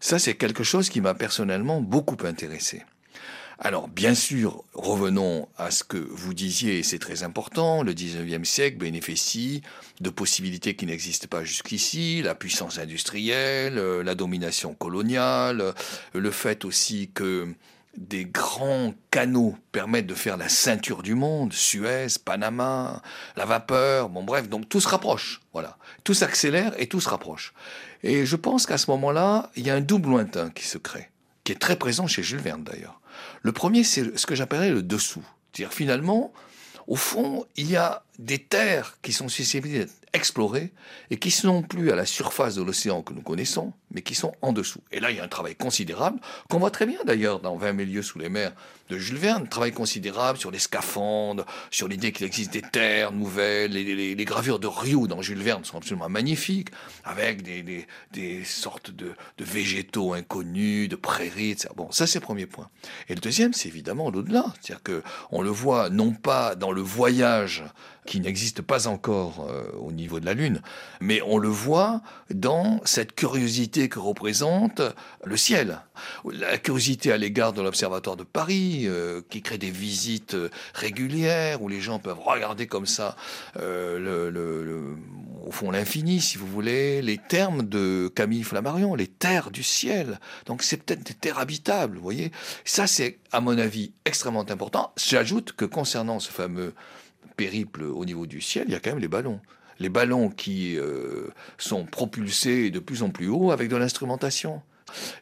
Ça, c'est quelque chose qui m'a personnellement beaucoup intéressé. Alors, bien sûr, revenons à ce que vous disiez, et c'est très important, le 19e siècle bénéficie de possibilités qui n'existent pas jusqu'ici, la puissance industrielle, euh, la domination coloniale, euh, le fait aussi que des grands canaux permettent de faire la ceinture du monde, Suez, Panama, la vapeur, bon bref, donc tout se rapproche, voilà. Tout s'accélère et tout se rapproche. Et je pense qu'à ce moment-là, il y a un double lointain qui se crée, qui est très présent chez Jules Verne d'ailleurs. Le premier, c'est ce que j'appellerais le dessous. C'est-à-dire finalement, au fond, il y a des terres qui sont susceptibles d'être explorées et qui sont non plus à la surface de l'océan que nous connaissons, mais qui sont en dessous. Et là, il y a un travail considérable, qu'on voit très bien d'ailleurs dans 20 000 lieues sous les mers de Jules Verne, travail considérable sur les scaphandres, sur l'idée qu'il existe des terres nouvelles, les, les- gravures de Rio dans Jules Verne sont absolument magnifiques, avec des, sortes de, de végétaux inconnus, de prairies, etc. Bon, ça c'est le premier point. Et le deuxième, c'est évidemment l'au-delà. C'est-à-dire que on le voit non pas dans le voyage qui n'existe pas encore euh, au niveau de la Lune, mais on le voit dans cette curiosité que représente le ciel. La curiosité à l'égard de l'Observatoire de Paris, euh, qui crée des visites euh, régulières, où les gens peuvent regarder comme ça, le- au fond, l'infini, si vous voulez, les termes de Camille Flammarion, les terres du ciel. Donc c'est peut-être des terres habitables, vous voyez. Ça, c'est, à mon avis, extrêmement important. J'ajoute que concernant ce fameux périple au niveau du ciel, il y a quand même les ballons. les ballons qui euh, sont propulsés de plus en plus haut avec de l'instrumentation.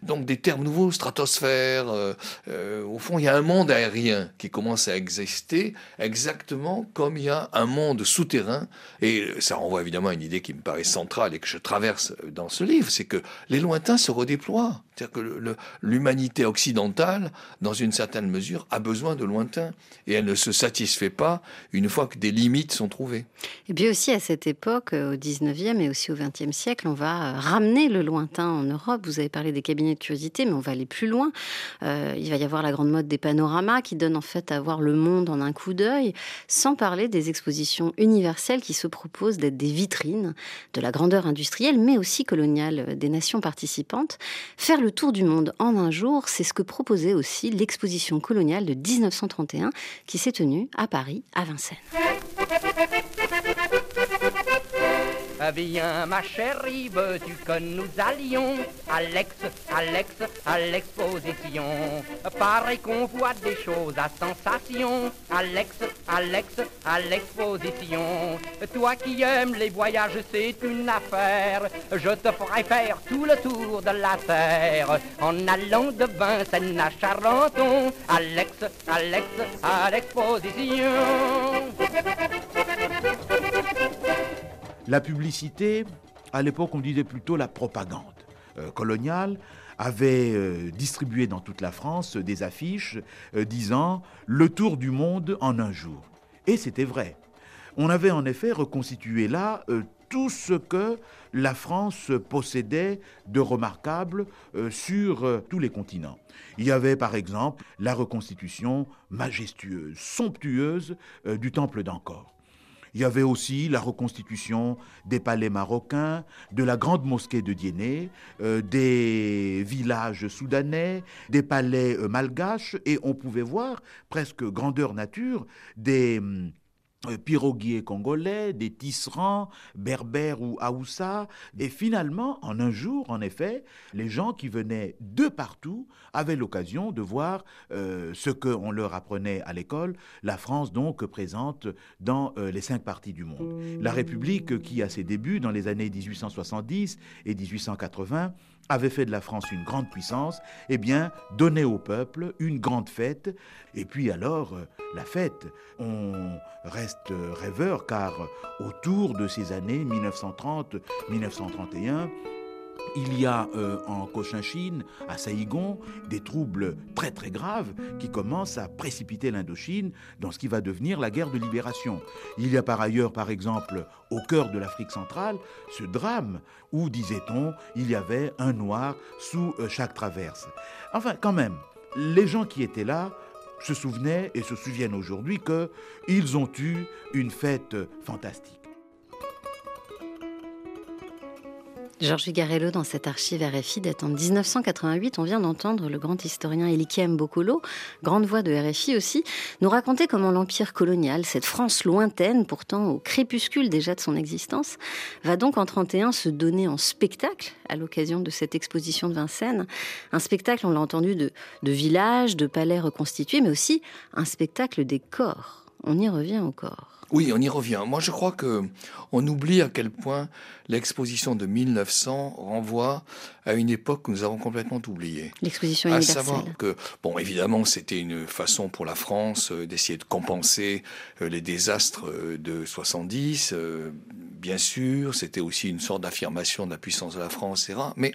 Donc des termes nouveaux, stratosphère. Euh, euh, au fond, il y a un monde aérien qui commence à exister exactement comme il y a un monde souterrain. Et ça renvoie évidemment à une idée qui me paraît centrale et que je traverse dans ce livre, c'est que les lointains se redéploient. C'est-à-dire que l'humanité occidentale, dans une certaine mesure, a besoin de lointains. Et elle ne se satisfait pas une fois que des limites sont trouvées. Et puis aussi à cette époque, au 19e et aussi au 20e siècle, on va ramener le lointain en Europe. Vous avez parlé des cabinets de curiosité, mais on va aller plus loin. Euh, il va y avoir la grande mode des panoramas qui donne en fait à voir le monde en un coup d'œil, sans parler des expositions universelles qui se proposent d'être des vitrines de la grandeur industrielle, mais aussi coloniale des nations participantes. Faire le tour du monde en un jour, c'est ce que proposait aussi l'exposition coloniale de 1931 qui s'est tenue à Paris, à Vincennes. Viens ma chérie, veux-tu que nous allions. Alex, Alex, à l'exposition Pareil qu'on voit des choses à sensation. Alex, Alex, à l'exposition Toi qui aimes les voyages, c'est une affaire. Je te ferai faire tout le tour de la terre. En allant de Vincennes à Charenton. Alex, Alex, à l'exposition la publicité, à l'époque, on disait plutôt la propagande euh, coloniale, avait euh, distribué dans toute la France des affiches euh, disant le tour du monde en un jour. Et c'était vrai. On avait en effet reconstitué là tout ce que la France possédait de remarquable sur tous les continents. Il y avait par exemple la reconstitution majestueuse, somptueuse du temple d'Angkor. Il y avait aussi la reconstitution des palais marocains, de la grande mosquée de Diené, euh, des villages soudanais, des palais euh, malgaches, et on pouvait voir, presque grandeur nature, des... Euh, piroguiers congolais, des tisserands, berbères ou haoussa. Et finalement, en un jour, en effet, les gens qui venaient de partout avaient l'occasion de voir euh, ce qu'on leur apprenait à l'école, la France donc présente dans euh, les cinq parties du monde. La République qui, à ses débuts, dans les années 1870 et 1880, avait fait de la France une grande puissance, eh bien, donnait au peuple une grande fête. Et puis alors, euh, la fête, on reste rêveur car autour de ces années 1930-1931, il y a euh, en Cochinchine, à Saïgon, des troubles très très graves qui commencent à précipiter l'Indochine dans ce qui va devenir la guerre de libération. Il y a par ailleurs, par exemple, au cœur de l'Afrique centrale, ce drame où, disait-on, il y avait un noir sous euh, chaque traverse. Enfin, quand même, les gens qui étaient là se souvenaient et se souviennent aujourd'hui qu'ils ont eu une fête fantastique. Georges Garello, dans cette archive RFI date en 1988, on vient d'entendre le grand historien Elikem Bokolo, grande voix de RFI aussi, nous raconter comment l'empire colonial, cette France lointaine, pourtant au crépuscule déjà de son existence, va donc en 31 se donner en spectacle à l'occasion de cette exposition de Vincennes. Un spectacle, on l'a entendu, de, villages, de palais reconstitués, mais aussi un spectacle des corps. On y revient corps. Oui, on y revient. Moi, je crois que on oublie à quel point l'exposition de 1900 renvoie à une époque que nous avons complètement oubliée. L'exposition universelle. À savoir que, bon, évidemment, c'était une façon pour la France euh, d'essayer de compenser euh, les désastres euh, de 70. bien sûr, c'était aussi une sorte d'affirmation de la puissance de la France, etc. Mais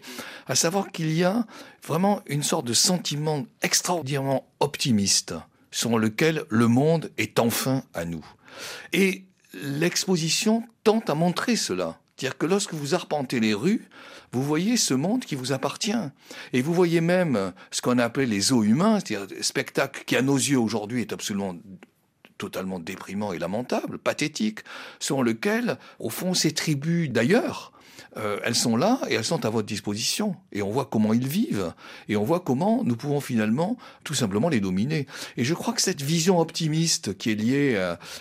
à savoir qu'il y a vraiment une sorte de sentiment extraordinairement optimiste sur lequel le monde est enfin à nous. Et l'exposition tente à montrer cela. C'est-à-dire que lorsque vous arpentez les rues, vous voyez ce monde qui vous appartient. Et vous voyez même ce qu'on appelait les eaux humains, c'est-à-dire spectacle qui à nos yeux aujourd'hui est absolument totalement déprimant et lamentable, pathétique, sur lequel, au fond, ces tribus d'ailleurs euh, elles sont là et elles sont à votre disposition. Et on voit comment ils vivent. Et on voit comment nous pouvons finalement tout simplement les dominer. Et je crois que cette vision optimiste qui est liée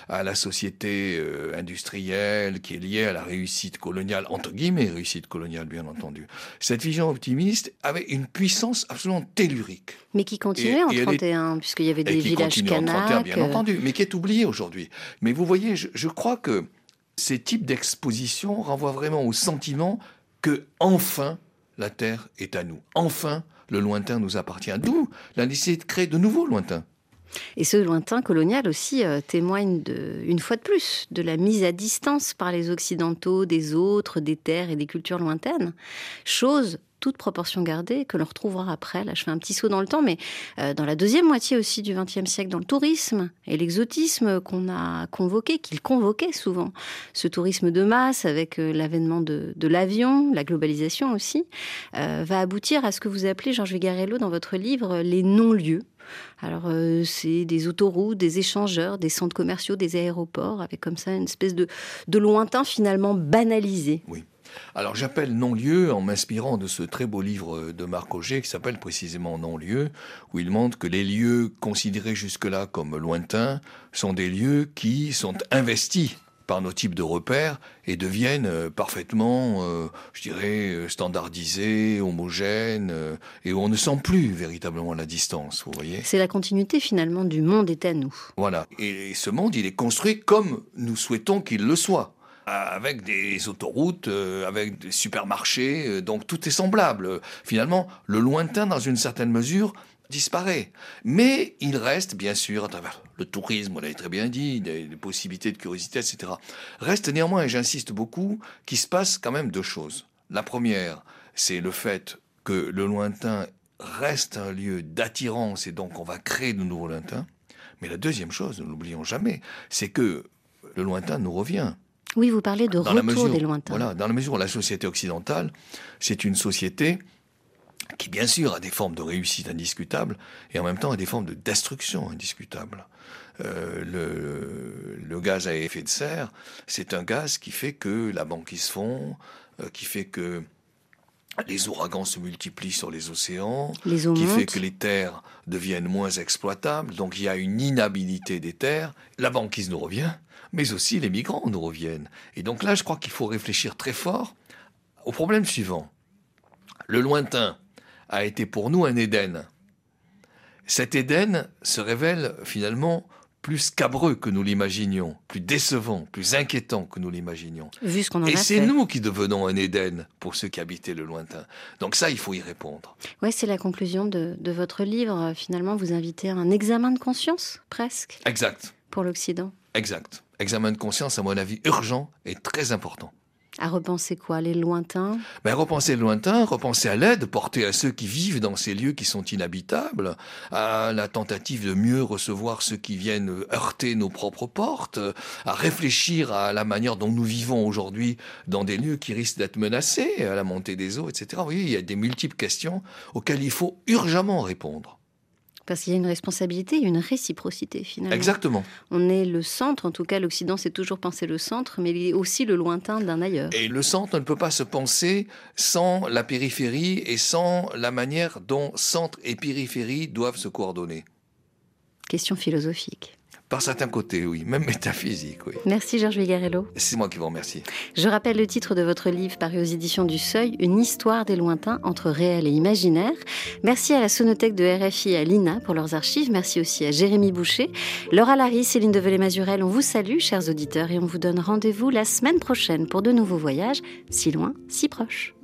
à, la société euh, industrielle, qui est liée à la réussite coloniale, entre guillemets réussite coloniale bien entendu, cette vision optimiste avait une puissance absolument tellurique. Mais qui continuait en 31, puisqu'il y avait des villages bien entendu, mais qui est oublié aujourd'hui. Mais vous voyez, je crois que Ces types d'expositions renvoient vraiment au sentiment que enfin la Terre est à nous. Enfin, le lointain nous appartient. D'où la nécessité de créer de nouveaux lointains. Et ce lointain colonial aussi euh, témoigne de, une fois de plus de la mise à distance par les Occidentaux des autres, des terres et des cultures lointaines. Chose toute proportion gardée, que l'on retrouvera après. Là, je fais un petit saut dans le temps, mais euh, dans la deuxième moitié aussi du XXe siècle, dans le tourisme et l'exotisme qu'on a convoqué, qu'il convoquait souvent. Ce tourisme de masse, avec euh, l'avènement de, l'avion, la globalisation aussi, euh, va aboutir à ce que vous appelez, Georges Vigarello, dans votre livre, les non-lieux. Alors, c'est des autoroutes, des échangeurs, des centres commerciaux, des aéroports, avec comme ça une espèce de, de lointain finalement banalisé. Oui. Alors j'appelle non-lieu en m'inspirant de ce très beau livre de Marc Auger qui s'appelle précisément non-lieu, où il montre que les lieux considérés jusque-là comme lointains sont des lieux qui sont investis par nos types de repères et deviennent euh, parfaitement, euh, je dirais, euh, standardisés, homogènes, et où on ne sent plus véritablement la distance, vous voyez. C'est la continuité finalement du monde est à nous. Voilà, et ce monde, il est construit comme nous souhaitons qu'il le soit avec des autoroutes, euh, avec des supermarchés, euh, donc tout est semblable. Finalement, le lointain, dans une certaine mesure, disparaît. Mais il reste, bien sûr, à travers le tourisme, on l'avait très bien dit, des, possibilités de curiosité, etc. Reste néanmoins, et j'insiste beaucoup, qu'il se passe quand même deux choses. La première, c'est le fait que le lointain reste un lieu d'attirance et donc on va créer de nouveaux lointains. Mais la deuxième chose, ne l'oublions jamais, c'est que le lointain nous revient. Oui, vous parlez de retour des lointains. Voilà, dans la mesure où la société occidentale, c'est une société qui, bien sûr, a des formes de réussite indiscutables et en même temps a des formes de destruction indiscutables. Euh, le, le, gaz à effet de serre, c'est un gaz qui fait que la banquise fond, euh, qui fait que les ouragans se multiplient sur les océans, qui fait que les terres deviennent moins exploitables, donc il y a une inhabilité des terres, la banquise nous revient, mais aussi les migrants nous reviennent. Et donc là, je crois qu'il faut réfléchir très fort au problème suivant. Le lointain a été pour nous un Éden. Cet Éden se révèle finalement plus scabreux que nous l'imaginions, plus décevant, plus inquiétant que nous l'imaginions. Et c'est nous qui devenons un Éden pour ceux qui habitaient le lointain. Donc ça, il faut y répondre. Oui, c'est la conclusion de, de, votre livre. Finalement, vous invitez à un examen de conscience, presque. Exact. Pour l'Occident. Exact. Examen de conscience, à mon avis, urgent et très important. À repenser quoi Les lointains? Ben, Repenser le lointain, repenser à l'aide portée à ceux qui vivent dans ces lieux qui sont inhabitables, à la tentative de mieux recevoir ceux qui viennent heurter nos propres portes, à réfléchir à la manière dont nous vivons aujourd'hui dans des lieux qui risquent d'être menacés, à la montée des eaux, etc. Voyez, il y a des multiples questions auxquelles il faut urgemment répondre. Parce qu'il y a une responsabilité, une réciprocité finalement. Exactement. On est le centre, en tout cas l'Occident s'est toujours pensé le centre, mais il est aussi le lointain d'un ailleurs. Et le centre ne peut pas se penser sans la périphérie et sans la manière dont centre et périphérie doivent se coordonner. Question philosophique. Par certains côtés, oui, même métaphysique, oui. Merci Georges Vigarello. C'est moi qui vous remercie. Je rappelle le titre de votre livre paru aux éditions du Seuil, Une histoire des lointains entre réel et imaginaire. Merci à la Sonothèque de RFI et à l'INA pour leurs archives. Merci aussi à Jérémy Boucher, Laura Larry, Céline Develay-Mazurel. On vous salue, chers auditeurs, et on vous donne rendez-vous la semaine prochaine pour de nouveaux voyages, si loin, si proches.